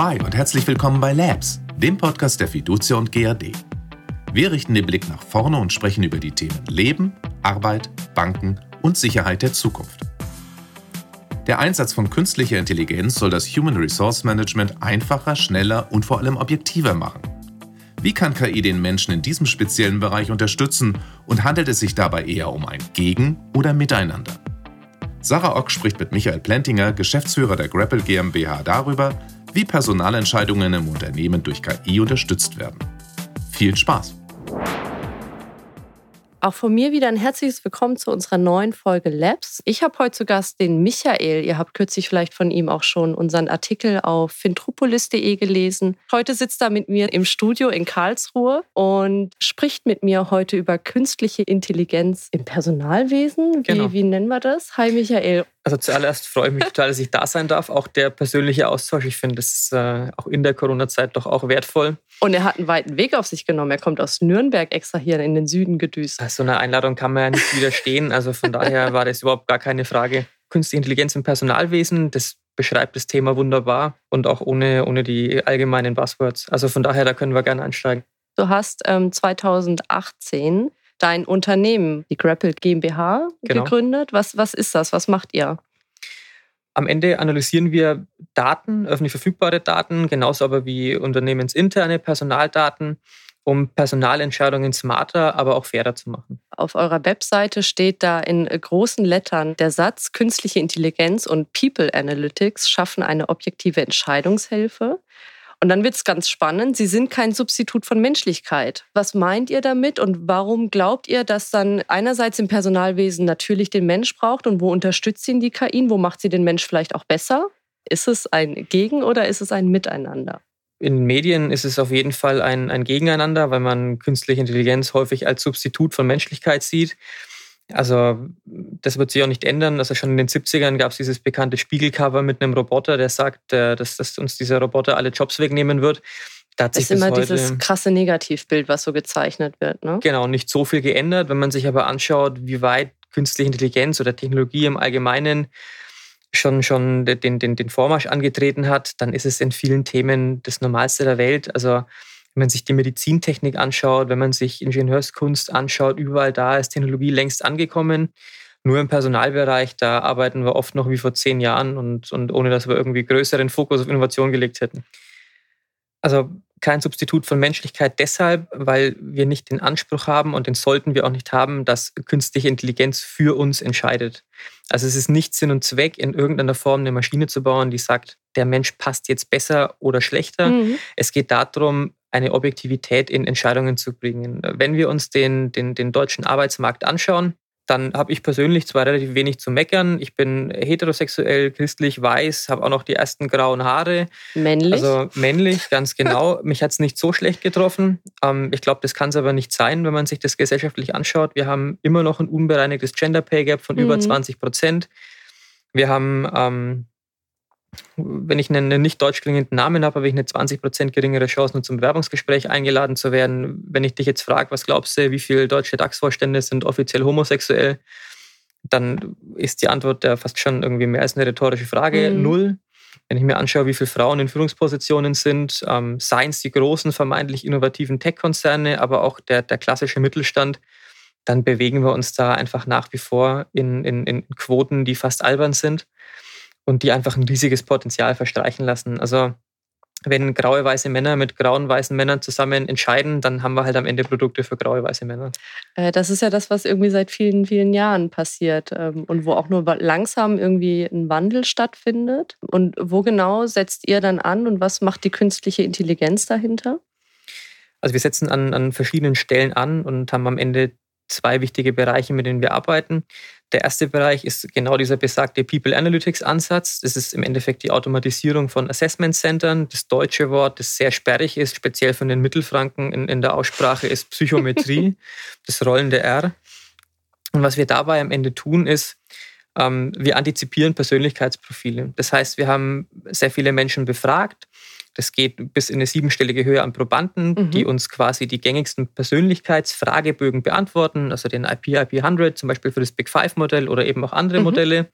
Hi und herzlich willkommen bei Labs, dem Podcast der Fiducia und GAD. Wir richten den Blick nach vorne und sprechen über die Themen Leben, Arbeit, Banken und Sicherheit der Zukunft. Der Einsatz von künstlicher Intelligenz soll das Human Resource Management einfacher, schneller und vor allem objektiver machen. Wie kann KI den Menschen in diesem speziellen Bereich unterstützen und handelt es sich dabei eher um ein Gegen- oder Miteinander? Sarah Ock spricht mit Michael Plentinger, Geschäftsführer der Grapple GmbH, darüber, wie Personalentscheidungen im Unternehmen durch KI unterstützt werden. Viel Spaß! Auch von mir wieder ein herzliches Willkommen zu unserer neuen Folge Labs. Ich habe heute zu Gast den Michael. Ihr habt kürzlich vielleicht von ihm auch schon unseren Artikel auf fintropolis.de gelesen. Heute sitzt er mit mir im Studio in Karlsruhe und spricht mit mir heute über künstliche Intelligenz im Personalwesen. Wie, genau. wie nennen wir das? Hi Michael. Also zuallererst freue ich mich total, dass ich da sein darf. Auch der persönliche Austausch, ich finde das äh, auch in der Corona-Zeit doch auch wertvoll. Und er hat einen weiten Weg auf sich genommen. Er kommt aus Nürnberg extra hier in den Süden gedüst. So eine Einladung kann man ja nicht widerstehen. Also von daher war das überhaupt gar keine Frage. Künstliche Intelligenz im Personalwesen, das beschreibt das Thema wunderbar und auch ohne, ohne die allgemeinen Buzzwords. Also von daher, da können wir gerne einsteigen. Du hast ähm, 2018 dein Unternehmen, die Grapple GmbH, genau. gegründet. Was, was ist das? Was macht ihr? Am Ende analysieren wir Daten, öffentlich verfügbare Daten, genauso aber wie unternehmensinterne Personaldaten, um Personalentscheidungen smarter, aber auch fairer zu machen. Auf eurer Webseite steht da in großen Lettern der Satz, künstliche Intelligenz und People Analytics schaffen eine objektive Entscheidungshilfe. Und dann wird es ganz spannend. Sie sind kein Substitut von Menschlichkeit. Was meint ihr damit und warum glaubt ihr, dass dann einerseits im Personalwesen natürlich den Mensch braucht und wo unterstützt ihn die KI? Wo macht sie den Mensch vielleicht auch besser? Ist es ein Gegen oder ist es ein Miteinander? In Medien ist es auf jeden Fall ein, ein Gegeneinander, weil man künstliche Intelligenz häufig als Substitut von Menschlichkeit sieht. Also das wird sich auch nicht ändern. Also schon in den 70ern gab es dieses bekannte Spiegelcover mit einem Roboter, der sagt, äh, dass, dass uns dieser Roboter alle Jobs wegnehmen wird. Da hat sich das ist immer dieses krasse Negativbild, was so gezeichnet wird. Ne? Genau, nicht so viel geändert. Wenn man sich aber anschaut, wie weit künstliche Intelligenz oder Technologie im Allgemeinen schon, schon den, den, den Vormarsch angetreten hat, dann ist es in vielen Themen das Normalste der Welt. Also wenn man sich die Medizintechnik anschaut, wenn man sich Ingenieurskunst anschaut, überall da ist Technologie längst angekommen. Nur im Personalbereich, da arbeiten wir oft noch wie vor zehn Jahren und, und ohne dass wir irgendwie größeren Fokus auf Innovation gelegt hätten. Also kein Substitut von Menschlichkeit deshalb, weil wir nicht den Anspruch haben und den sollten wir auch nicht haben, dass künstliche Intelligenz für uns entscheidet. Also es ist nicht Sinn und Zweck, in irgendeiner Form eine Maschine zu bauen, die sagt, der Mensch passt jetzt besser oder schlechter. Mhm. Es geht darum, eine Objektivität in Entscheidungen zu bringen. Wenn wir uns den, den, den deutschen Arbeitsmarkt anschauen, dann habe ich persönlich zwar relativ wenig zu meckern. Ich bin heterosexuell, christlich, weiß, habe auch noch die ersten grauen Haare. Männlich? Also männlich, ganz genau. Mich hat es nicht so schlecht getroffen. Ähm, ich glaube, das kann es aber nicht sein, wenn man sich das gesellschaftlich anschaut. Wir haben immer noch ein unbereinigtes Gender Pay Gap von mhm. über 20 Prozent. Wir haben ähm, wenn ich einen nicht deutsch klingenden Namen habe, habe ich eine 20% geringere Chance, zum Bewerbungsgespräch eingeladen zu werden. Wenn ich dich jetzt frage, was glaubst du, wie viele deutsche DAX-Vorstände sind offiziell homosexuell, dann ist die Antwort ja fast schon irgendwie mehr als eine rhetorische Frage. Mhm. Null. Wenn ich mir anschaue, wie viele Frauen in Führungspositionen sind, ähm, seien es die großen, vermeintlich innovativen Tech-Konzerne, aber auch der, der klassische Mittelstand, dann bewegen wir uns da einfach nach wie vor in, in, in Quoten, die fast albern sind und die einfach ein riesiges Potenzial verstreichen lassen. Also wenn graue weiße Männer mit grauen weißen Männern zusammen entscheiden, dann haben wir halt am Ende Produkte für graue weiße Männer. Äh, das ist ja das, was irgendwie seit vielen, vielen Jahren passiert ähm, und wo auch nur langsam irgendwie ein Wandel stattfindet. Und wo genau setzt ihr dann an und was macht die künstliche Intelligenz dahinter? Also wir setzen an, an verschiedenen Stellen an und haben am Ende zwei wichtige Bereiche, mit denen wir arbeiten. Der erste Bereich ist genau dieser besagte People Analytics Ansatz. Das ist im Endeffekt die Automatisierung von Assessment Centern. Das deutsche Wort, das sehr sperrig ist, speziell von den Mittelfranken in, in der Aussprache, ist Psychometrie, das rollende R. Und was wir dabei am Ende tun, ist, ähm, wir antizipieren Persönlichkeitsprofile. Das heißt, wir haben sehr viele Menschen befragt das geht bis in eine siebenstellige Höhe an Probanden, mhm. die uns quasi die gängigsten Persönlichkeitsfragebögen beantworten, also den IP, IP100 zum Beispiel für das Big Five-Modell oder eben auch andere mhm. Modelle.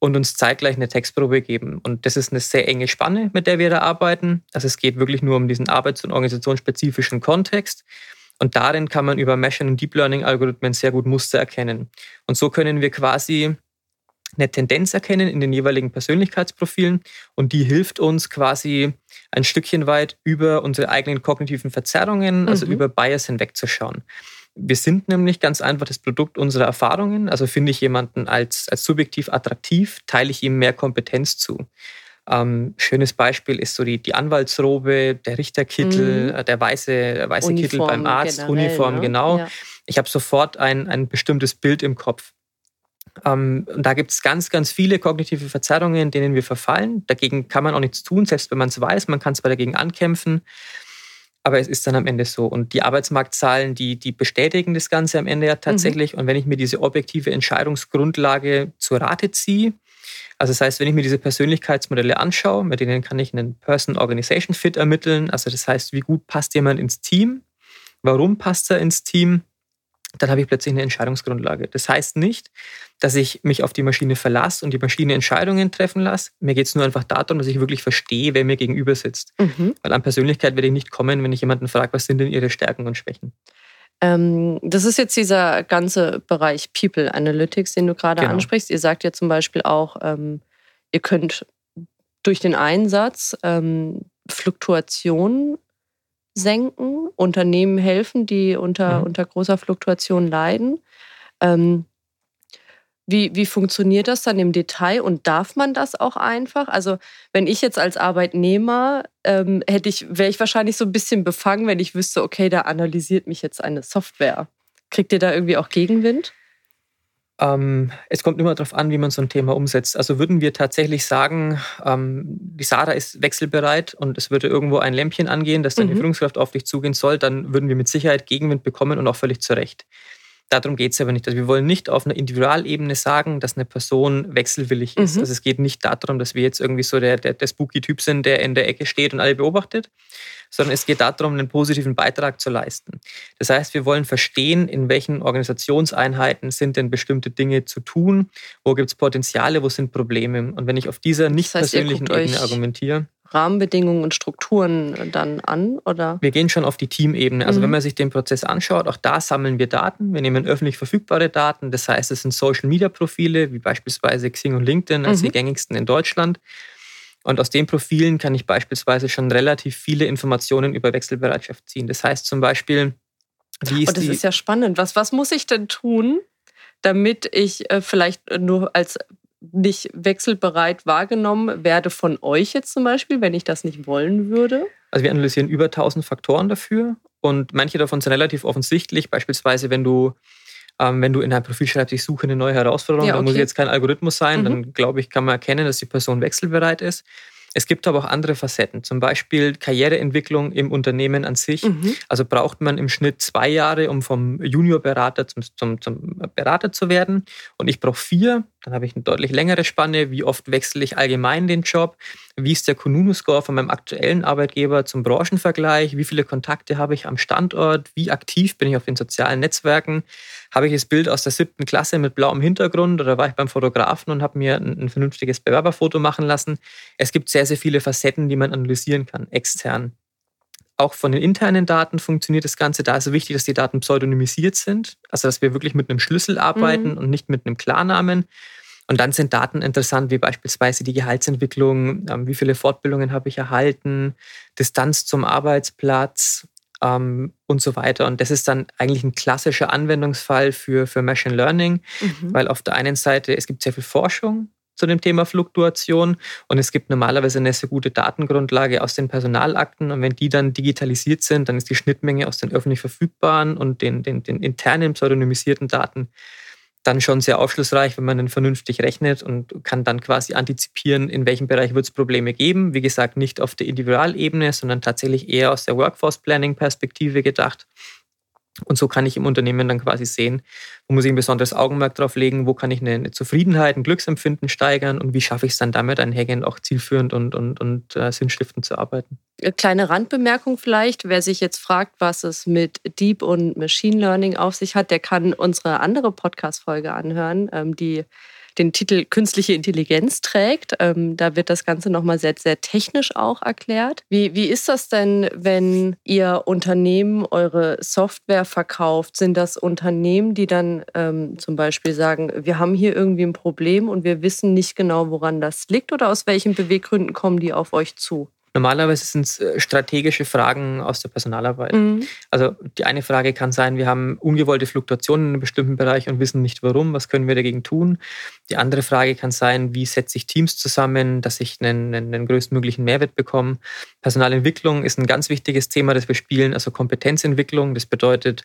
und uns zeitgleich eine Textprobe geben. Und das ist eine sehr enge Spanne, mit der wir da arbeiten. Also es geht wirklich nur um diesen arbeits- und organisationsspezifischen Kontext. Und darin kann man über Machine- und Deep Learning-Algorithmen sehr gut Muster erkennen. Und so können wir quasi eine Tendenz erkennen in den jeweiligen Persönlichkeitsprofilen und die hilft uns quasi ein Stückchen weit über unsere eigenen kognitiven Verzerrungen, also mhm. über Bias hinwegzuschauen. Wir sind nämlich ganz einfach das Produkt unserer Erfahrungen. Also finde ich jemanden als, als subjektiv attraktiv, teile ich ihm mehr Kompetenz zu. Ähm, schönes Beispiel ist so die, die Anwaltsrobe, der Richterkittel, mhm. Äh, der weiße, der weiße Kittel beim Arzt, generell, Uniform, ne? genau. Ja. Ich habe sofort ein, ein bestimmtes Bild im Kopf. Ähm, und da gibt es ganz, ganz viele kognitive Verzerrungen, denen wir verfallen. Dagegen kann man auch nichts tun, selbst wenn man es weiß. Man kann zwar dagegen ankämpfen aber es ist dann am Ende so. Und die Arbeitsmarktzahlen, die, die bestätigen das Ganze am Ende ja tatsächlich. Mhm. Und wenn ich mir diese objektive Entscheidungsgrundlage zur Rate ziehe, also das heißt, wenn ich mir diese Persönlichkeitsmodelle anschaue, mit denen kann ich einen Person-Organization-Fit ermitteln. Also das heißt, wie gut passt jemand ins Team? Warum passt er ins Team? Dann habe ich plötzlich eine Entscheidungsgrundlage. Das heißt nicht, dass ich mich auf die Maschine verlasse und die Maschine Entscheidungen treffen lasse. Mir geht es nur einfach darum, dass ich wirklich verstehe, wer mir gegenüber sitzt. Mhm. Weil an Persönlichkeit werde ich nicht kommen, wenn ich jemanden frage, was sind denn ihre Stärken und Schwächen. Ähm, das ist jetzt dieser ganze Bereich People Analytics, den du gerade genau. ansprichst. Ihr sagt ja zum Beispiel auch, ähm, ihr könnt durch den Einsatz ähm, Fluktuationen senken, Unternehmen helfen, die unter, mhm. unter großer Fluktuation leiden. Ähm, wie, wie funktioniert das dann im Detail und darf man das auch einfach? Also wenn ich jetzt als Arbeitnehmer ähm, hätte ich, wäre ich wahrscheinlich so ein bisschen befangen, wenn ich wüsste, okay, da analysiert mich jetzt eine Software. Kriegt ihr da irgendwie auch Gegenwind? Ähm, es kommt immer darauf an, wie man so ein Thema umsetzt. Also würden wir tatsächlich sagen, ähm, die Sarah ist wechselbereit und es würde irgendwo ein Lämpchen angehen, dass deine mhm. Führungskraft auf dich zugehen soll, dann würden wir mit Sicherheit Gegenwind bekommen und auch völlig zu Recht. Darum geht es aber nicht. Also wir wollen nicht auf einer Individualebene sagen, dass eine Person wechselwillig ist. Mhm. Also es geht nicht darum, dass wir jetzt irgendwie so der, der, der spooky-Typ sind, der in der Ecke steht und alle beobachtet, sondern es geht darum, einen positiven Beitrag zu leisten. Das heißt, wir wollen verstehen, in welchen Organisationseinheiten sind denn bestimmte Dinge zu tun, wo gibt es Potenziale, wo sind Probleme. Und wenn ich auf dieser nicht das heißt, persönlichen Ebene argumentiere. Rahmenbedingungen und Strukturen dann an? Oder? Wir gehen schon auf die Teamebene. Also mhm. wenn man sich den Prozess anschaut, auch da sammeln wir Daten. Wir nehmen öffentlich verfügbare Daten. Das heißt, es sind Social-Media-Profile, wie beispielsweise Xing und LinkedIn als mhm. die gängigsten in Deutschland. Und aus den Profilen kann ich beispielsweise schon relativ viele Informationen über Wechselbereitschaft ziehen. Das heißt zum Beispiel, wie ist oh, das ist ja spannend. Was, was muss ich denn tun, damit ich äh, vielleicht nur als nicht wechselbereit wahrgenommen werde von euch jetzt zum Beispiel, wenn ich das nicht wollen würde? Also wir analysieren über 1000 Faktoren dafür und manche davon sind relativ offensichtlich. Beispielsweise, wenn du, ähm, wenn du in deinem Profil schreibst, ich suche eine neue Herausforderung, ja, okay. dann muss jetzt kein Algorithmus sein, mhm. dann glaube ich, kann man erkennen, dass die Person wechselbereit ist. Es gibt aber auch andere Facetten, zum Beispiel Karriereentwicklung im Unternehmen an sich. Mhm. Also braucht man im Schnitt zwei Jahre, um vom Juniorberater zum, zum, zum Berater zu werden. Und ich brauche vier, dann habe ich eine deutlich längere Spanne. Wie oft wechsle ich allgemein den Job? Wie ist der Kununu-Score von meinem aktuellen Arbeitgeber zum Branchenvergleich? Wie viele Kontakte habe ich am Standort? Wie aktiv bin ich auf den sozialen Netzwerken? Habe ich das Bild aus der siebten Klasse mit blauem Hintergrund oder war ich beim Fotografen und habe mir ein, ein vernünftiges Bewerberfoto machen lassen? Es gibt sehr, sehr viele Facetten, die man analysieren kann, extern. Auch von den internen Daten funktioniert das Ganze. Da ist es wichtig, dass die Daten pseudonymisiert sind, also dass wir wirklich mit einem Schlüssel arbeiten mhm. und nicht mit einem Klarnamen. Und dann sind Daten interessant, wie beispielsweise die Gehaltsentwicklung, ähm, wie viele Fortbildungen habe ich erhalten, Distanz zum Arbeitsplatz ähm, und so weiter. Und das ist dann eigentlich ein klassischer Anwendungsfall für, für Machine Learning, mhm. weil auf der einen Seite es gibt sehr viel Forschung zu dem Thema Fluktuation. Und es gibt normalerweise eine sehr gute Datengrundlage aus den Personalakten. Und wenn die dann digitalisiert sind, dann ist die Schnittmenge aus den öffentlich verfügbaren und den, den, den internen pseudonymisierten Daten dann schon sehr aufschlussreich, wenn man dann vernünftig rechnet und kann dann quasi antizipieren, in welchem Bereich wird es Probleme geben. Wie gesagt, nicht auf der Individualebene, sondern tatsächlich eher aus der Workforce Planning Perspektive gedacht. Und so kann ich im Unternehmen dann quasi sehen, wo muss ich ein besonderes Augenmerk drauf legen, wo kann ich eine Zufriedenheit, ein Glücksempfinden steigern und wie schaffe ich es dann damit einhergehend auch zielführend und, und, und äh, sinnstiftend zu arbeiten. Kleine Randbemerkung vielleicht, wer sich jetzt fragt, was es mit Deep und Machine Learning auf sich hat, der kann unsere andere Podcast-Folge anhören, ähm, die den Titel Künstliche Intelligenz trägt. Ähm, da wird das Ganze nochmal sehr, sehr technisch auch erklärt. Wie, wie ist das denn, wenn ihr Unternehmen eure Software verkauft? Sind das Unternehmen, die dann ähm, zum Beispiel sagen, wir haben hier irgendwie ein Problem und wir wissen nicht genau, woran das liegt oder aus welchen Beweggründen kommen die auf euch zu? Normalerweise sind es äh, strategische Fragen aus der Personalarbeit. Mhm. Also die eine Frage kann sein, wir haben ungewollte Fluktuationen in einem bestimmten Bereich und wissen nicht warum, was können wir dagegen tun. Die andere Frage kann sein, wie setze ich Teams zusammen, dass ich einen, einen, einen größtmöglichen Mehrwert bekomme. Personalentwicklung ist ein ganz wichtiges Thema, das wir spielen, also Kompetenzentwicklung. Das bedeutet,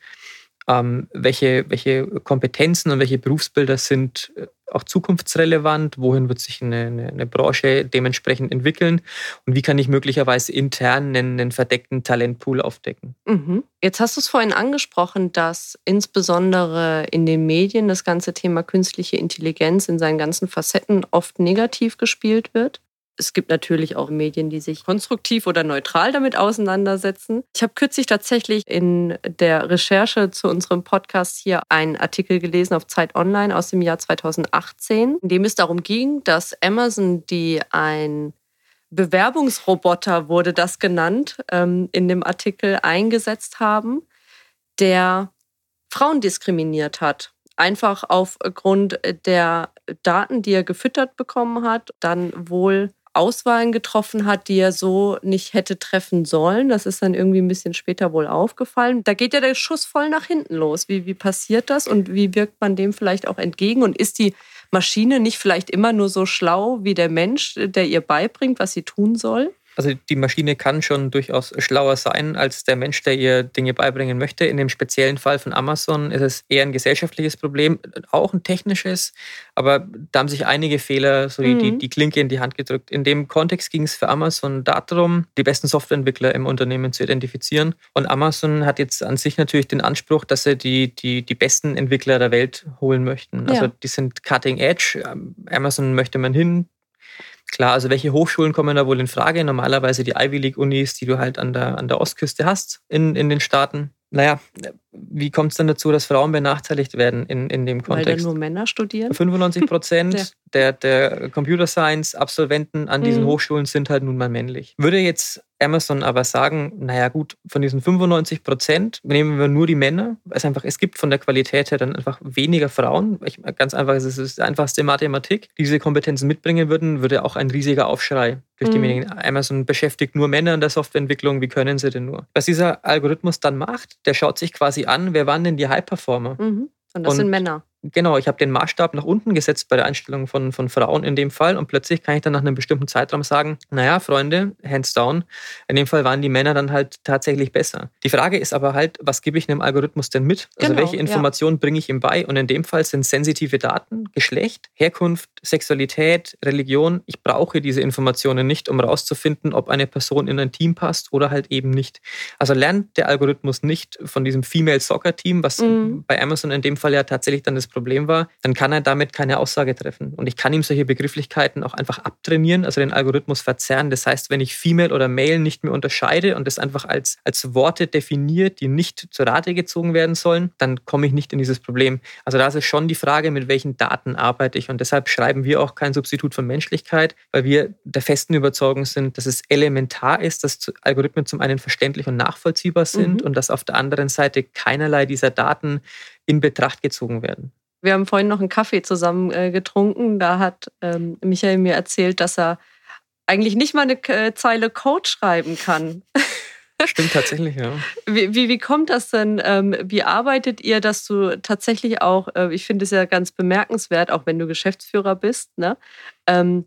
ähm, welche, welche Kompetenzen und welche Berufsbilder sind äh, auch zukunftsrelevant, wohin wird sich eine, eine, eine, Branche dementsprechend entwickeln und wie kann ich möglicherweise intern einen, einen verdeckten Talentpool aufdecken. Mhm. Jetzt hast du es vorhin angesprochen, dass insbesondere in den Medien das ganze Thema künstliche Intelligenz in seinen ganzen Facetten oft negativ gespielt wird. Es gibt natürlich auch Medien, die sich konstruktiv oder neutral damit auseinandersetzen. Ich habe kürzlich tatsächlich in der Recherche zu unserem Podcast hier einen Artikel gelesen auf Zeit Online aus dem Jahr 2018, in dem es darum ging, dass Amazon, die ein Bewerbungsroboter wurde das genannt, ähm, in dem Artikel eingesetzt haben, der Frauen diskriminiert hat. Einfach aufgrund der Daten, die er gefüttert bekommen hat, dann wohl Auswahlen getroffen hat, die er so nicht hätte treffen sollen. Das ist dann irgendwie ein bisschen später wohl aufgefallen. Da geht ja der Schuss voll nach hinten los. Wie, wie passiert das und wie wirkt man dem vielleicht auch entgegen? Und ist die Maschine nicht vielleicht immer nur so schlau wie der Mensch, der ihr beibringt, was sie tun soll? Also die Maschine kann schon durchaus schlauer sein als der Mensch, der ihr Dinge beibringen möchte. In dem speziellen Fall von Amazon ist es eher ein gesellschaftliches Problem, auch ein technisches, aber da haben sich einige Fehler so die, mhm. die, die Klinke in die Hand gedrückt. In dem Kontext ging es für Amazon darum, die besten Softwareentwickler im Unternehmen zu identifizieren. Und Amazon hat jetzt an sich natürlich den Anspruch, dass sie die, die, die besten Entwickler der Welt holen möchten. Also ja. die sind cutting edge. Amazon möchte man hin, Klar, also welche Hochschulen kommen da wohl in Frage? Normalerweise die Ivy League Unis, die du halt an der, an der Ostküste hast in, in den Staaten. Naja, wie kommt es denn dazu, dass Frauen benachteiligt werden in, in dem Kontext? Weil dann nur Männer studieren? 95 Prozent der, der Computer Science Absolventen an diesen mhm. Hochschulen sind halt nun mal männlich. Würde jetzt Amazon aber sagen, naja gut, von diesen 95 Prozent nehmen wir nur die Männer. Es, einfach, es gibt von der Qualität her dann einfach weniger Frauen. Ich, ganz einfach, es ist die einfachste Mathematik. Die diese Kompetenzen mitbringen würden, würde auch ein riesiger Aufschrei durch die mhm. Medien. Amazon beschäftigt nur Männer in der Softwareentwicklung. Wie können sie denn nur? Was dieser Algorithmus dann macht, der schaut sich quasi an, wer waren denn die High-Performer? Mhm. Und das Und sind Männer. Genau, ich habe den Maßstab nach unten gesetzt bei der Einstellung von, von Frauen in dem Fall und plötzlich kann ich dann nach einem bestimmten Zeitraum sagen, naja, Freunde, hands down, in dem Fall waren die Männer dann halt tatsächlich besser. Die Frage ist aber halt, was gebe ich einem Algorithmus denn mit? Also genau, welche Informationen ja. bringe ich ihm bei? Und in dem Fall sind sensitive Daten, Geschlecht, Herkunft, Sexualität, Religion. Ich brauche diese Informationen nicht, um herauszufinden, ob eine Person in ein Team passt oder halt eben nicht. Also lernt der Algorithmus nicht von diesem Female Soccer Team, was mhm. bei Amazon in dem Fall ja tatsächlich dann das Problem war, dann kann er damit keine Aussage treffen. Und ich kann ihm solche Begrifflichkeiten auch einfach abtrainieren, also den Algorithmus verzerren. Das heißt, wenn ich Female oder Male nicht mehr unterscheide und das einfach als, als Worte definiert, die nicht zur Rate gezogen werden sollen, dann komme ich nicht in dieses Problem. Also da ist es schon die Frage, mit welchen Daten arbeite ich. Und deshalb schreiben wir auch kein Substitut von Menschlichkeit, weil wir der festen Überzeugung sind, dass es elementar ist, dass Algorithmen zum einen verständlich und nachvollziehbar sind mhm. und dass auf der anderen Seite keinerlei dieser Daten in Betracht gezogen werden. Wir haben vorhin noch einen Kaffee zusammen äh, getrunken. Da hat ähm, Michael mir erzählt, dass er eigentlich nicht mal eine äh, Zeile Code schreiben kann. Stimmt tatsächlich, ja. Wie, wie, wie kommt das denn? Ähm, wie arbeitet ihr, dass du tatsächlich auch, äh, ich finde es ja ganz bemerkenswert, auch wenn du Geschäftsführer bist, ne? Ähm,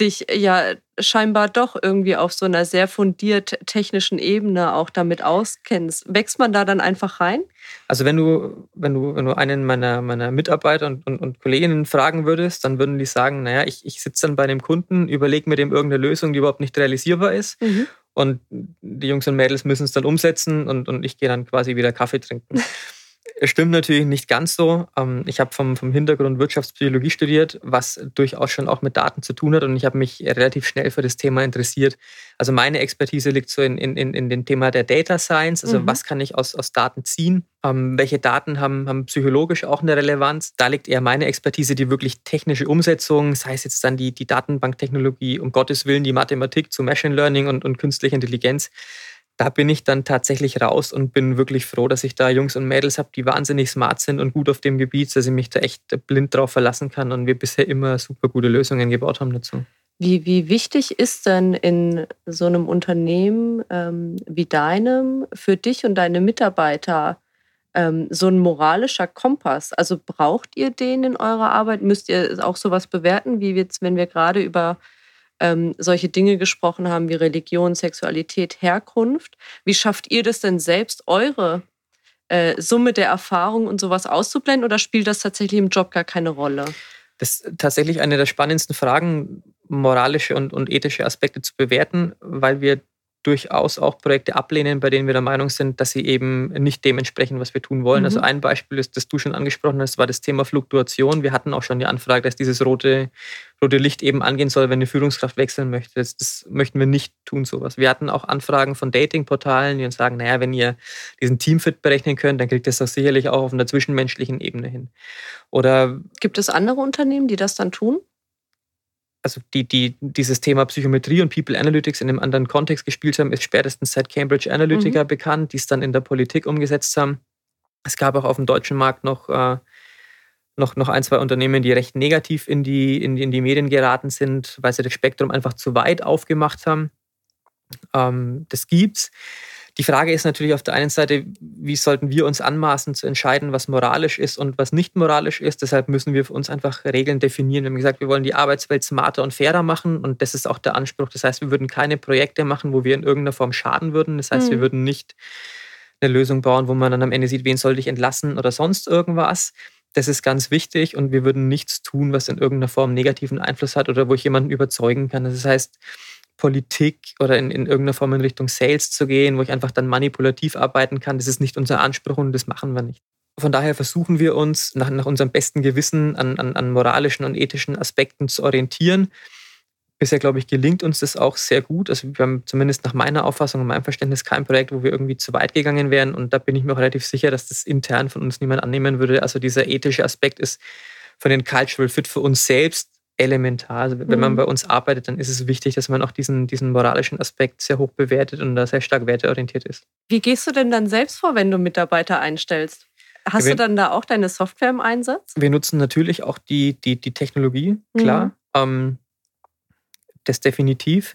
dich ja scheinbar doch irgendwie auf so einer sehr fundiert technischen Ebene auch damit auskennst. Wächst man da dann einfach rein? Also wenn du, wenn du, wenn du einen meiner, meiner Mitarbeiter und, und, und Kolleginnen fragen würdest, dann würden die sagen, naja, ich, ich sitze dann bei dem Kunden, überlege mir dem irgendeine Lösung, die überhaupt nicht realisierbar ist. Mhm. Und die Jungs und Mädels müssen es dann umsetzen und, und ich gehe dann quasi wieder Kaffee trinken. Stimmt natürlich nicht ganz so. Ähm, ich habe vom, vom Hintergrund Wirtschaftspsychologie studiert, was durchaus schon auch mit Daten zu tun hat und ich habe mich relativ schnell für das Thema interessiert. Also meine Expertise liegt so in, in, in dem Thema der Data Science, also mhm. was kann ich aus, aus Daten ziehen, ähm, welche Daten haben, haben psychologisch auch eine Relevanz. Da liegt eher meine Expertise, die wirklich technische Umsetzung, sei es jetzt dann die, die Datenbanktechnologie, um Gottes Willen die Mathematik zu Machine Learning und, und künstlicher Intelligenz da bin ich dann tatsächlich raus und bin wirklich froh, dass ich da Jungs und Mädels habe, die wahnsinnig smart sind und gut auf dem Gebiet, dass ich mich da echt blind drauf verlassen kann und wir bisher immer super gute Lösungen gebaut haben dazu. Wie, wie wichtig ist denn in so einem Unternehmen ähm, wie deinem für dich und deine Mitarbeiter ähm, so ein moralischer Kompass? Also braucht ihr den in eurer Arbeit? Müsst ihr auch sowas bewerten, wie jetzt, wenn wir gerade über ähm, solche Dinge gesprochen haben wie Religion, Sexualität, Herkunft. Wie schafft ihr das denn selbst, eure äh, Summe der Erfahrung und sowas auszublenden oder spielt das tatsächlich im Job gar keine Rolle? Das ist tatsächlich eine der spannendsten Fragen, moralische und, und ethische Aspekte zu bewerten, weil wir durchaus auch Projekte ablehnen, bei denen wir der Meinung sind, dass sie eben nicht dem entsprechen, was wir tun wollen. Also mhm. Also ein Beispiel ist, das du schon angesprochen hast, war das Thema Fluktuation. Wir hatten auch schon die Anfrage, dass dieses rote, rote Licht eben angehen soll, wenn eine Führungskraft wechseln möchte. Das, das möchten wir nicht tun, sowas. Wir hatten auch Anfragen von Datingportalen, die uns sagen, naja, wenn ihr diesen Teamfit berechnen könnt, dann kriegt das das sicherlich auch auf einer zwischenmenschlichen Ebene hin. Oder Gibt es andere Unternehmen, die das dann tun? Also die, die dieses Thema Psychometrie und People Analytics in einem anderen Kontext gespielt haben, ist spätestens seit Cambridge Analytica mhm. bekannt, die es dann in der Politik umgesetzt haben. Es gab auch auf dem deutschen Markt noch, äh, noch, noch ein, zwei Unternehmen, die recht negativ in die, in, die, in die Medien geraten sind, weil sie das Spektrum einfach zu weit aufgemacht haben. Ähm, das gibt's. Die Frage ist natürlich auf der einen Seite, wie sollten wir uns anmaßen zu entscheiden, was moralisch ist und was nicht moralisch ist. Deshalb müssen wir für uns einfach Regeln definieren. Wir haben gesagt, wir wollen die Arbeitswelt smarter und fairer machen und das ist auch der Anspruch. Das heißt, wir würden keine Projekte machen, wo wir in irgendeiner Form schaden würden. Das heißt, mhm. wir würden nicht eine Lösung bauen, wo man dann am Ende sieht, wen sollte ich entlassen oder sonst irgendwas. Das ist ganz wichtig und wir würden nichts tun, was in irgendeiner Form negativen Einfluss hat oder wo ich jemanden überzeugen kann. Das heißt, Politik oder in, in irgendeiner Form in Richtung Sales zu gehen, wo ich einfach dann manipulativ arbeiten kann. Das ist nicht unser Anspruch und das machen wir nicht. Von daher versuchen wir uns nach, nach unserem besten Gewissen an, an, an moralischen und ethischen Aspekten zu orientieren. Bisher, glaube ich, gelingt uns das auch sehr gut. Also wir haben zumindest nach meiner Auffassung und meinem Verständnis kein Projekt, wo wir irgendwie zu weit gegangen wären. Und da bin ich mir auch relativ sicher, dass das intern von uns niemand annehmen würde. Also dieser ethische Aspekt ist von den Cultural Fit für uns selbst elementar. Also wenn man mhm. bei uns arbeitet, dann ist es wichtig, dass man auch diesen, diesen moralischen Aspekt sehr hoch bewertet und da sehr stark werteorientiert ist. Wie gehst du denn dann selbst vor, wenn du Mitarbeiter einstellst? Hast wir, du dann da auch deine Software im Einsatz? Wir nutzen natürlich auch die, die, die Technologie, klar. Mhm. Ähm, das definitiv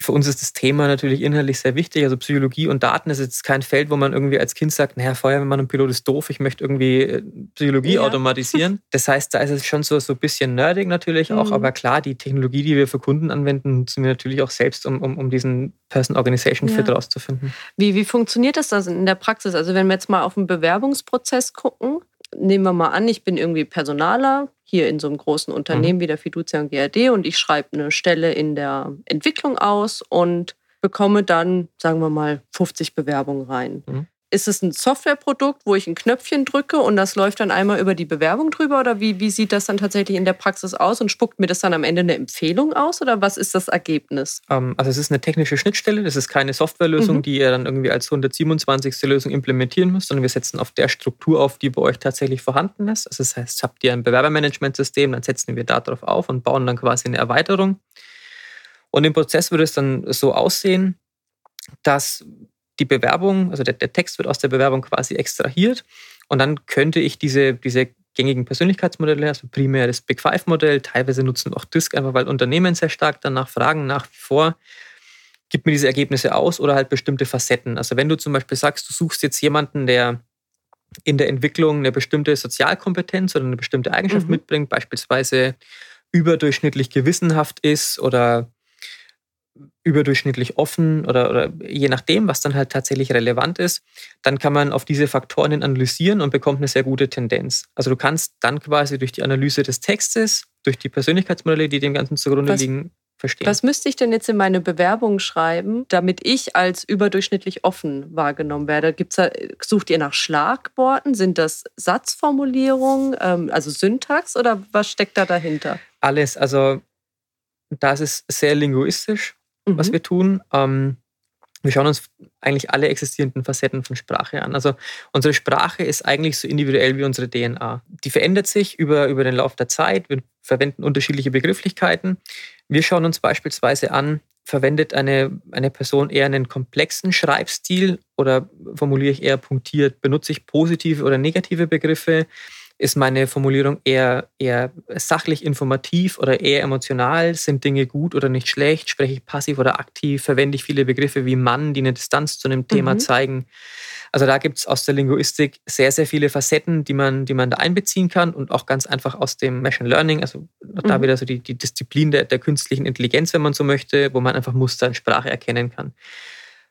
für uns ist das Thema natürlich inhaltlich sehr wichtig. Also Psychologie und Daten ist jetzt kein Feld, wo man irgendwie als Kind sagt, naja, Feuerwehrmann und Pilot ist doof, ich möchte irgendwie äh, Psychologie ja. automatisieren. Das heißt, da ist es schon so, so ein bisschen nerdig natürlich auch, mhm. aber klar, die Technologie, die wir für Kunden anwenden, nutzen wir natürlich auch selbst, um, um, um diesen Person-Organization-Fit ja. rauszufinden. Wie, wie funktioniert das dann in der Praxis? Also wenn wir jetzt mal auf den Bewerbungsprozess gucken, nehmen wir mal an, ich bin irgendwie Personaler hier in so einem großen Unternehmen mhm. wie der Fiducia und GRD und ich schreibe eine Stelle in der Entwicklung aus und bekomme dann, sagen wir mal, 50 Bewerbungen rein. Mhm ist es ein Softwareprodukt, wo ich ein Knöpfchen drücke und das läuft dann einmal über die Bewerbung drüber? Oder wie, wie sieht das dann tatsächlich in der Praxis aus und spuckt mir das dann am Ende eine Empfehlung aus? Oder was ist das Ergebnis? Ähm, also es ist eine technische Schnittstelle, das ist keine Softwarelösung, mhm. die ihr dann irgendwie als 127. Lösung implementieren müsst, sondern wir setzen auf der Struktur auf, die bei euch tatsächlich vorhanden ist. Also das heißt, habt ihr ein Bewerbermanagementsystem, dann setzen wir darauf auf und bauen dann quasi eine Erweiterung. Und im Prozess würde es dann so aussehen, dass die Bewerbung, also der, der Text wird aus der Bewerbung quasi extrahiert und dann könnte ich diese, diese gängigen Persönlichkeitsmodelle, also primär das Big Five-Modell, teilweise nutzen wir auch Disk, einfach weil Unternehmen sehr stark danach fragen, nach wie vor, gib mir diese Ergebnisse aus oder halt bestimmte Facetten. Also wenn du zum Beispiel sagst, du suchst jetzt jemanden, der in der Entwicklung eine bestimmte Sozialkompetenz oder eine bestimmte Eigenschaft mhm. mitbringt, beispielsweise überdurchschnittlich gewissenhaft ist oder überdurchschnittlich offen oder, oder, je nachdem, was dann halt tatsächlich relevant ist, dann kann man auf diese Faktoren analysieren und bekommt eine sehr gute Tendenz. Also du kannst dann quasi durch die Analyse des Textes, durch die Persönlichkeitsmodelle, die dem Ganzen zugrunde was, liegen. verstehen. Was müsste ich denn jetzt in meine Bewerbung schreiben, damit ich als überdurchschnittlich offen wahrgenommen werde? Gibt's da, sucht ihr nach Schlagworten? Sind das Satzformulierungen, ähm, also Syntax oder was steckt da dahinter? Alles. Also das ist sehr linguistisch, mhm. was wir tun. Ähm, wir schauen uns eigentlich alle existierenden Facetten von Sprache an. Also unsere Sprache ist eigentlich so individuell wie unsere DNA. Die verändert sich über, über den Lauf der Zeit. Wir verwenden unterschiedliche Begrifflichkeiten. Wir schauen uns beispielsweise an, verwendet eine, eine Person eher einen komplexen Schreibstil oder formuliere ich eher punktiert? Benutze ich positive oder negative Begriffe? Ist meine Formulierung eher, eher sachlich informativ oder eher emotional? Sind Dinge gut oder nicht schlecht? Spreche ich passiv oder aktiv? Verwende ich viele Begriffe wie Mann, die eine Distanz zu einem Thema mhm. zeigen? Also da gibt es aus der Linguistik sehr, sehr viele Facetten, die man, die man da einbeziehen kann und auch ganz einfach aus dem Machine Learning, also mhm. da wieder so die, die Disziplin der, der künstlichen Intelligenz, wenn man so möchte, wo man einfach Muster in Sprache erkennen kann.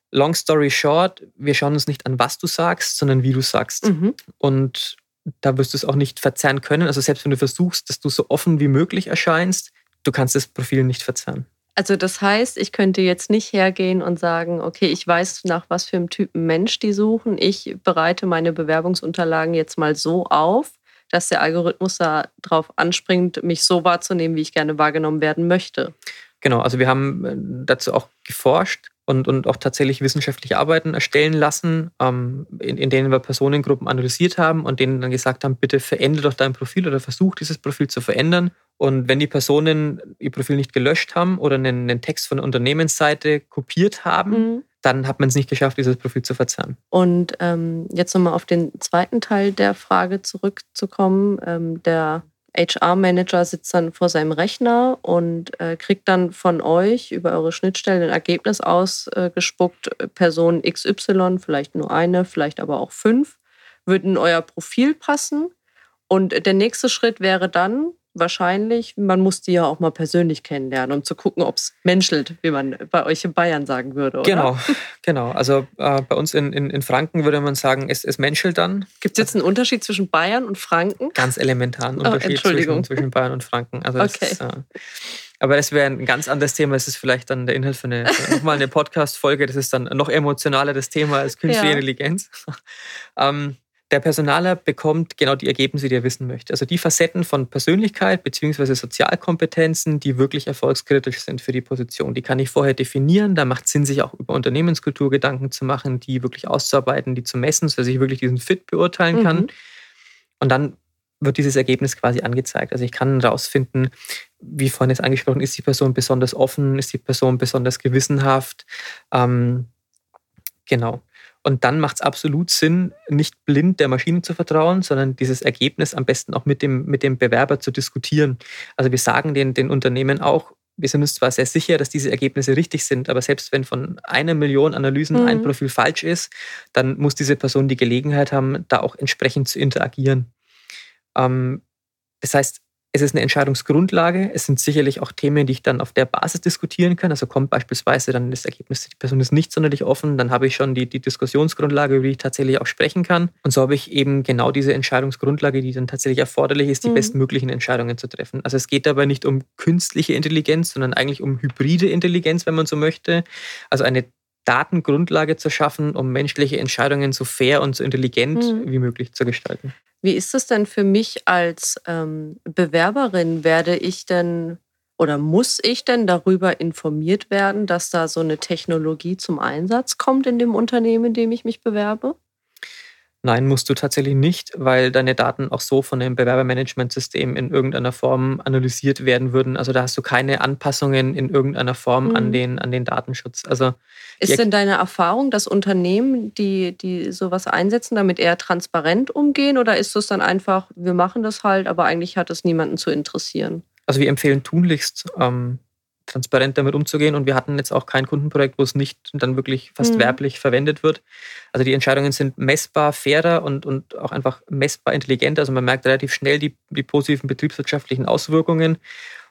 Long story short, wir schauen uns nicht an, was du sagst, sondern wie du sagst. Mhm. Und da wirst du es auch nicht verzerren können. Also selbst wenn du versuchst, dass du so offen wie möglich erscheinst, du kannst das Profil nicht verzerren. Also das heißt, ich könnte jetzt nicht hergehen und sagen, okay, ich weiß, nach was für einem Typen Mensch die suchen. Ich bereite meine Bewerbungsunterlagen jetzt mal so auf, dass der Algorithmus darauf anspringt, mich so wahrzunehmen, wie ich gerne wahrgenommen werden möchte. Genau, also wir haben äh, dazu auch geforscht und, und auch tatsächlich wissenschaftliche Arbeiten erstellen lassen, ähm, in, in denen wir Personengruppen analysiert haben und denen dann gesagt haben, bitte verändere doch dein Profil oder versuch dieses Profil zu verändern. Und wenn die Personen ihr Profil nicht gelöscht haben oder einen, einen Text von der Unternehmensseite kopiert haben, mhm. dann hat man es nicht geschafft, dieses Profil zu verzerren. Und ähm, jetzt nochmal auf den zweiten Teil der Frage zurückzukommen. Ähm, der HR-Manager sitzt dann vor seinem Rechner und äh, kriegt dann von euch über eure Schnittstellen ein Ergebnis ausgespuckt. Person XY, vielleicht nur eine, vielleicht aber auch fünf, würden in euer Profil passen. Und der nächste Schritt wäre dann, wahrscheinlich, man muss die ja auch mal persönlich kennenlernen, um zu gucken, ob es menschelt, wie man bei euch in Bayern sagen würde. Oder? Genau, genau. Also äh, bei uns in, in, in, Franken würde man sagen, es, es menschelt dann. Gibt es jetzt einen Unterschied zwischen Bayern und Franken? Ganz elementaren oh, Unterschied oh, zwischen, zwischen, Bayern und Franken. Also okay. Ist, äh, aber das wäre ein ganz anderes Thema. Das ist vielleicht dann der Inhalt für eine, nochmal eine Podcast-Folge. Das ist dann noch emotionaler das Thema als künstliche ja. Intelligenz. ähm, der Personaler bekommt genau die Ergebnisse, die er wissen möchte. Also die Facetten von Persönlichkeit bzw. Sozialkompetenzen, die wirklich erfolgskritisch sind für die Position. Die kann ich vorher definieren. Da macht es Sinn, sich auch über Unternehmenskultur Gedanken zu machen, die wirklich auszuarbeiten, die zu messen, sodass ich wirklich diesen Fit beurteilen kann. Mhm. Und dann wird dieses Ergebnis quasi angezeigt. Also ich kann herausfinden, wie vorhin jetzt angesprochen, ist die Person besonders offen, ist die Person besonders gewissenhaft. Ähm, genau. Und dann macht es absolut Sinn, nicht blind der Maschine zu vertrauen, sondern dieses Ergebnis am besten auch mit dem, mit dem Bewerber zu diskutieren. Also wir sagen den, den Unternehmen auch, wir sind uns zwar sehr sicher, dass diese Ergebnisse richtig sind, aber selbst wenn von einer Million Analysen mhm. ein Profil falsch ist, dann muss diese Person die Gelegenheit haben, da auch entsprechend zu interagieren. Ähm, das heißt, es ist eine Entscheidungsgrundlage. Es sind sicherlich auch Themen, die ich dann auf der Basis diskutieren kann. Also kommt beispielsweise dann das Ergebnis, die Person ist nicht sonderlich offen, dann habe ich schon die, die Diskussionsgrundlage, über die ich tatsächlich auch sprechen kann. Und so habe ich eben genau diese Entscheidungsgrundlage, die dann tatsächlich erforderlich ist, die mhm. bestmöglichen Entscheidungen zu treffen. Also es geht dabei nicht um künstliche Intelligenz, sondern eigentlich um hybride Intelligenz, wenn man so möchte. Also eine Datengrundlage zu schaffen, um menschliche Entscheidungen so fair und so intelligent mhm. wie möglich zu gestalten. Wie ist es denn für mich als ähm, Bewerberin? Werde ich denn oder muss ich denn darüber informiert werden, dass da so eine Technologie zum Einsatz kommt in dem Unternehmen, in dem ich mich bewerbe? Nein, musst du tatsächlich nicht, weil deine Daten auch so von dem Bewerbermanagementsystem in irgendeiner Form analysiert werden würden. Also da hast du keine Anpassungen in irgendeiner Form mhm. an, den, an den Datenschutz. Also ist denn deine Erfahrung, dass Unternehmen, die, die sowas einsetzen, damit eher transparent umgehen oder ist es dann einfach, wir machen das halt, aber eigentlich hat es niemanden zu interessieren? Also wir empfehlen tunlichst, ähm, transparent damit umzugehen. Und wir hatten jetzt auch kein Kundenprojekt, wo es nicht dann wirklich fast mhm. werblich verwendet wird. Also die Entscheidungen sind messbar, fairer und, und auch einfach messbar intelligenter. Also man merkt relativ schnell die, die positiven betriebswirtschaftlichen Auswirkungen.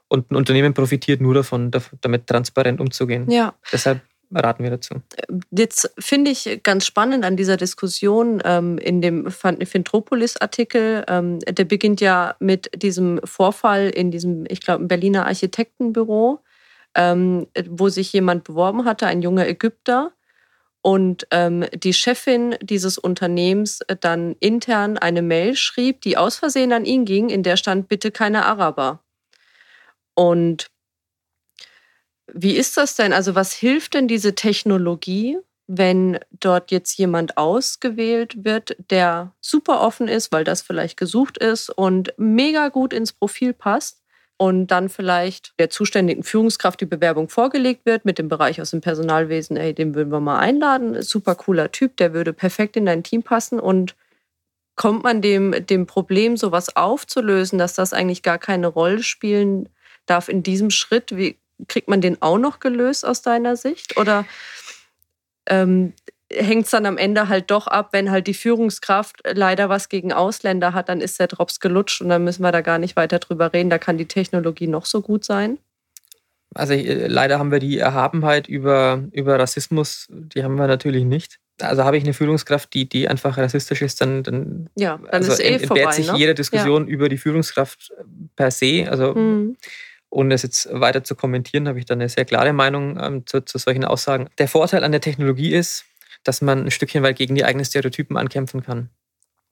Und ein Unternehmen profitiert nur davon, damit transparent umzugehen. Ja. Deshalb raten wir dazu. Jetzt finde ich ganz spannend an dieser Diskussion ähm, in dem Fintropolis-Artikel, ähm, der beginnt ja mit diesem Vorfall in diesem, ich glaube, Berliner Architektenbüro, ähm, wo sich jemand beworben hatte, ein junger Ägypter. Und ähm, die Chefin dieses Unternehmens dann intern eine Mail schrieb, die aus Versehen an ihn ging, in der stand bitte keine Araber. Und wie ist das denn? Also was hilft denn diese Technologie, wenn dort jetzt jemand ausgewählt wird, der super offen ist, weil das vielleicht gesucht ist und mega gut ins Profil passt und dann vielleicht der zuständigen Führungskraft die Bewerbung vorgelegt wird mit dem Bereich aus dem Personalwesen, ey, den würden wir mal einladen, super cooler Typ, der würde perfekt in dein Team passen und kommt man dem, dem Problem, sowas aufzulösen, dass das eigentlich gar keine Rolle spielen darf in diesem Schritt? Wie kriegt man den auch noch gelöst aus deiner Sicht? Oder ähm, hängt es dann am Ende halt doch ab, wenn halt die Führungskraft leider was gegen Ausländer hat, dann ist der Drops gelutscht und dann müssen wir da gar nicht weiter drüber reden. Da kann die Technologie noch so gut sein. Also äh, leider haben wir die Erhabenheit über, über Rassismus, die haben wir natürlich nicht. Also habe ich eine Führungskraft, die, die einfach rassistisch ist, dann, dann, ja, dann also ist eh entbehrt vorbei, sich ne? jede Diskussion ja. über die Führungskraft per se. Also mhm ohne es jetzt weiter zu kommentieren, habe ich da eine sehr klare Meinung ähm, zu, zu solchen Aussagen. Der Vorteil an der Technologie ist, dass man ein Stückchen weit gegen die eigenen Stereotypen ankämpfen kann.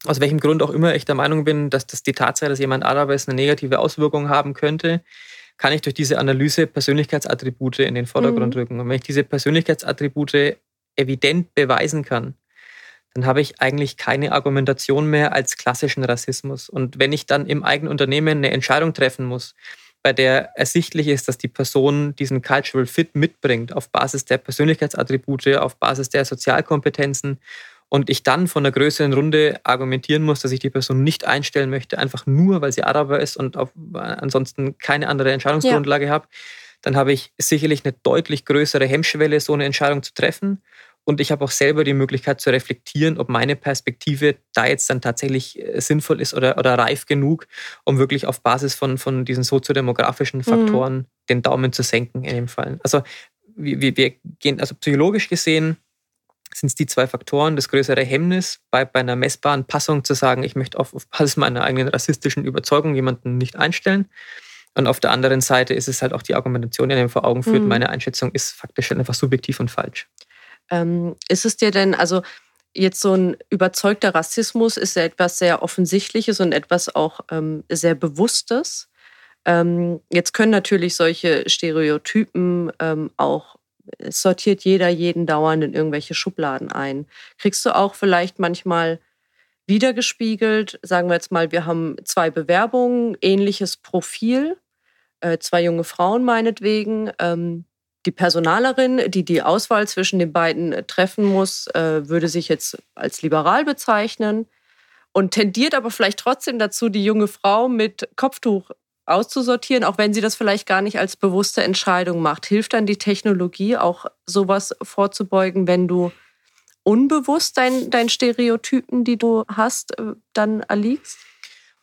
Aus welchem Grund auch immer ich der Meinung bin, dass das die Tatsache, dass jemand Araber ist, eine negative Auswirkung haben könnte, kann ich durch diese Analyse Persönlichkeitsattribute in den Vordergrund mhm. rücken. Und wenn ich diese Persönlichkeitsattribute evident beweisen kann, dann habe ich eigentlich keine Argumentation mehr als klassischen Rassismus. Und wenn ich dann im eigenen Unternehmen eine Entscheidung treffen muss, bei der ersichtlich ist, dass die Person diesen Cultural Fit mitbringt auf Basis der Persönlichkeitsattribute, auf Basis der Sozialkompetenzen und ich dann von einer größeren Runde argumentieren muss, dass ich die Person nicht einstellen möchte, einfach nur, weil sie Araber ist und auf, ansonsten keine andere Entscheidungsgrundlage ja. habe, dann habe ich sicherlich eine deutlich größere Hemmschwelle, so eine Entscheidung zu treffen. Und ich habe auch selber die Möglichkeit zu reflektieren, ob meine Perspektive da jetzt dann tatsächlich äh, sinnvoll ist oder, oder reif genug, um wirklich auf Basis von, von diesen soziodemografischen mhm. Faktoren mhm. den Daumen zu senken in dem Fall. Also wir, wir gehen, also psychologisch gesehen sind es die zwei Faktoren, das größere Hemmnis bei, bei einer messbaren Passung zu sagen, ich möchte auf, auf Basis meiner eigenen rassistischen Überzeugung jemanden nicht einstellen. Und auf der anderen Seite ist es halt auch die Argumentation, die einem vor Augen führt, mhm. meine Einschätzung ist faktisch einfach subjektiv und falsch. Ähm, ist es dir denn, also jetzt so ein überzeugter Rassismus ist ja etwas sehr Offensichtliches und etwas auch ähm, sehr Bewusstes. Ähm, jetzt können natürlich solche Stereotypen ähm, auch, es sortiert jeder jeden dauernd in irgendwelche Schubladen ein. Kriegst du auch vielleicht manchmal wiedergespiegelt, sagen wir jetzt mal, wir haben zwei Bewerbungen, ähnliches Profil, äh, zwei junge Frauen meinetwegen. Ähm, die Personalerin, die die Auswahl zwischen den beiden äh, treffen muss, äh, würde sich jetzt als liberal bezeichnen und tendiert aber vielleicht trotzdem dazu, die junge Frau mit Kopftuch auszusortieren, auch wenn sie das vielleicht gar nicht als bewusste Entscheidung macht. Hilft dann die Technologie auch sowas vorzubeugen, wenn du unbewusst deinen dein Stereotypen, die du hast, äh, dann erliegst?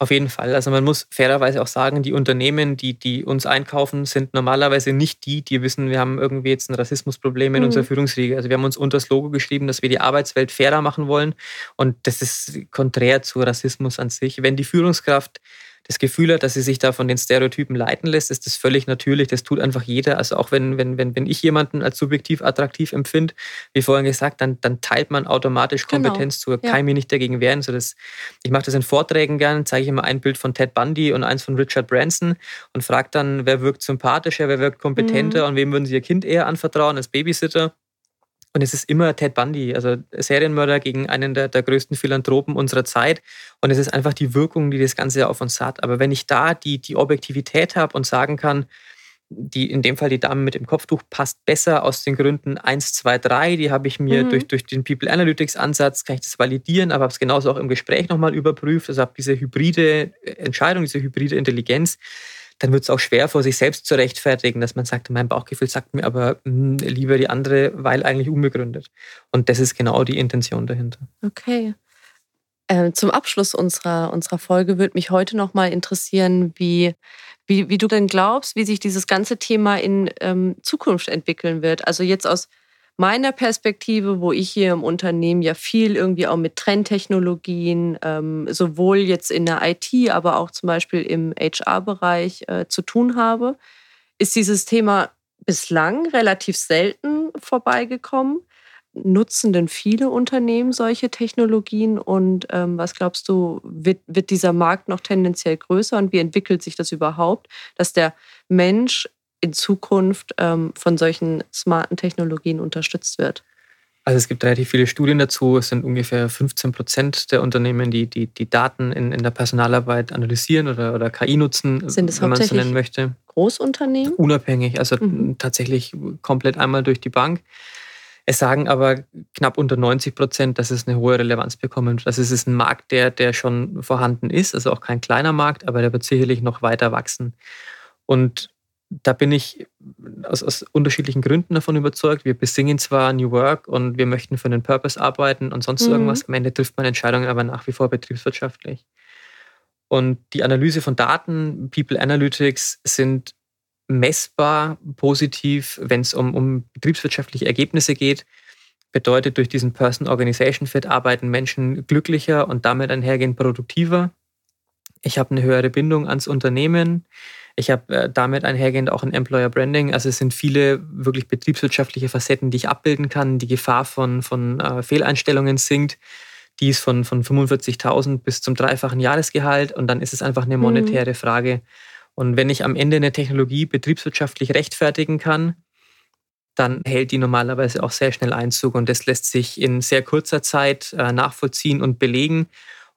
Auf jeden Fall. Also man muss fairerweise auch sagen, die Unternehmen, die, die uns einkaufen, sind normalerweise nicht die, die wissen, wir haben irgendwie jetzt ein Rassismusproblem in mhm. unserer Führungsriege. Also wir haben uns unter das Logo geschrieben, dass wir die Arbeitswelt fairer machen wollen. Und das ist konträr zu Rassismus an sich. Wenn die Führungskraft das Gefühl hat, dass sie sich da von den Stereotypen leiten lässt, ist das völlig natürlich. Das tut einfach jeder. Also auch wenn, wenn, wenn, wenn ich jemanden als subjektiv attraktiv empfinde, wie vorhin gesagt, dann, dann teilt man automatisch genau. Kompetenz zu. Kann ja. ich mich nicht dagegen wehren. So das, ich mache das in Vorträgen gern, zeige ich immer ein Bild von Ted Bundy und eins von Richard Branson und frage dann, wer wirkt sympathischer, wer wirkt kompetenter mhm. und wem würden sie ihr Kind eher anvertrauen als Babysitter. Und es ist immer Ted Bundy, also Serienmörder gegen einen der, der größten Philanthropen unserer Zeit. Und es ist einfach die Wirkung, die das Ganze auf uns hat. Aber wenn ich da die, die Objektivität habe und sagen kann, die, in dem Fall die Dame mit dem Kopftuch passt besser aus den Gründen 1, 2, 3. Die habe ich mir mhm. durch, durch den People Analytics Ansatz, kann ich das validieren, aber habe es genauso auch im Gespräch nochmal überprüft. Also habe diese hybride Entscheidung, diese hybride Intelligenz dann wird es auch schwer vor sich selbst zu rechtfertigen, dass man sagt, mein Bauchgefühl sagt mir aber mh, hm, lieber die andere, weil eigentlich unbegründet. Und das ist genau die Intention dahinter. Okay. Ähm, zum Abschluss unserer, unserer Folge würde mich heute noch mal interessieren, wie, wie, wie du denn glaubst, wie sich dieses ganze Thema in ähm, Zukunft entwickeln wird. Also jetzt aus meiner Perspektive, wo ich hier im Unternehmen ja viel irgendwie auch mit Trendtechnologien, ähm, sowohl jetzt in der IT, aber auch zum Beispiel im HR-Bereich äh, zu tun habe, ist dieses Thema bislang relativ selten vorbeigekommen. Nutzen denn viele Unternehmen solche Technologien und ähm, was glaubst du, wird, wird dieser Markt noch tendenziell größer und wie entwickelt sich das überhaupt, dass der Mensch in Zukunft ähm, von solchen smarten Technologien unterstützt wird? Also es gibt relativ viele Studien dazu. Es sind ungefähr 15 Prozent der Unternehmen, die die, die Daten in, in der Personalarbeit analysieren oder, oder KI nutzen, sind es wenn man es so nennen möchte. Großunternehmen? Unabhängig, also mhm. tatsächlich komplett einmal durch die Bank. Es sagen aber knapp unter 90 Prozent, dass es eine hohe Relevanz bekommt. Das ist ein Markt, der, der schon vorhanden ist, also auch kein kleiner Markt, aber der wird sicherlich noch weiter wachsen. Und da bin ich aus, aus, unterschiedlichen Gründen davon überzeugt. Wir besingen zwar New Work und wir möchten für einen Purpose arbeiten und sonst mhm. irgendwas. Am Ende trifft man Entscheidungen aber nach wie vor betriebswirtschaftlich. Und die Analyse von Daten, People Analytics, sind messbar positiv, wenn es um, um betriebswirtschaftliche Ergebnisse geht. Bedeutet, durch diesen Person-Organization-Fit arbeiten Menschen glücklicher und damit einhergehend produktiver. Ich habe eine höhere Bindung ans Unternehmen. Ich habe äh, damit einhergehend auch ein Employer Branding. Also es sind viele wirklich betriebswirtschaftliche Facetten, die ich abbilden kann. Die Gefahr von, von äh, Fehleinstellungen sinkt. Die ist von, von 45.000 bis zum dreifachen Jahresgehalt. Und dann ist es einfach eine mhm. monetäre mhm. Frage. Und wenn ich am Ende eine Technologie betriebswirtschaftlich rechtfertigen kann, dann hält die normalerweise auch sehr schnell Einzug. Und das lässt sich in sehr kurzer Zeit äh, nachvollziehen und belegen.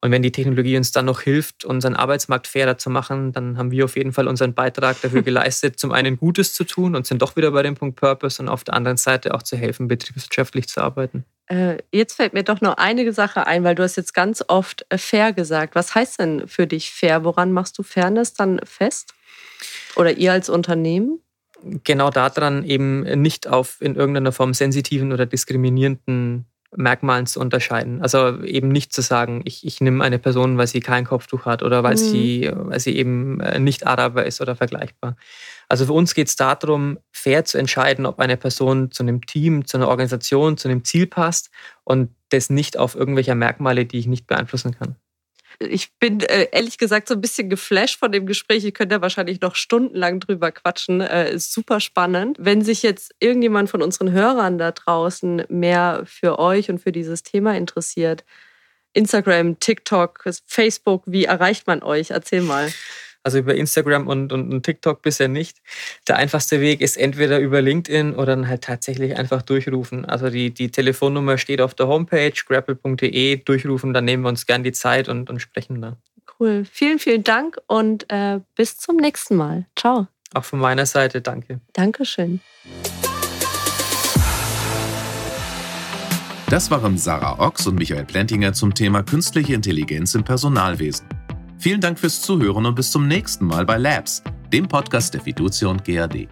Und wenn die Technologie uns dann noch hilft, unseren Arbeitsmarkt fairer zu machen, dann haben wir auf jeden Fall unseren Beitrag dafür geleistet, zum einen Gutes zu tun und sind doch wieder bei dem Punkt Purpose und auf der anderen Seite auch zu helfen, betriebswirtschaftlich zu arbeiten. Äh, jetzt fällt mir doch noch eine Sache ein, weil du hast jetzt ganz oft äh, fair gesagt. Was heißt denn für dich fair? Woran machst du Fairness dann fest? Oder ihr als Unternehmen? Genau daran eben nicht auf in irgendeiner Form sensitiven oder diskriminierenden Merkmalen zu unterscheiden. Also eben nicht zu sagen, ich, ich nehme eine Person, weil sie kein Kopftuch hat oder weil, mhm. sie, weil sie eben äh, nicht Araber ist oder vergleichbar. Also für uns geht es darum, fair zu entscheiden, ob eine Person zu einem Team, zu einer Organisation, zu einem Ziel passt und das nicht auf irgendwelche Merkmale, die ich nicht beeinflussen kann ich bin äh, ehrlich gesagt so ein bisschen geflasht von dem Gespräch. Ihr könnt ja wahrscheinlich noch stundenlang drüber quatschen. Äh, ist super spannend. Wenn sich jetzt irgendjemand von unseren Hörern da draußen mehr für euch und für dieses Thema interessiert, Instagram, TikTok, Facebook, wie erreicht man euch? Erzähl mal. Also über Instagram und, und, und, TikTok bisher nicht. Der einfachste Weg ist entweder über LinkedIn oder dann halt tatsächlich einfach durchrufen. Also die, die Telefonnummer steht auf der Homepage grapple.de, durchrufen, dann nehmen wir uns gern die Zeit und, und sprechen da. Cool. Vielen, vielen Dank und äh, bis zum nächsten Mal. Ciao. Auch von meiner Seite, danke. Dankeschön. Das waren Sarah Ochs und Michael Plentinger zum Thema künstliche Intelligenz im Personalwesen. Vielen Dank fürs Zuhören und bis zum nächsten Mal bei Labs, dem Podcast der Fiducia und GAD.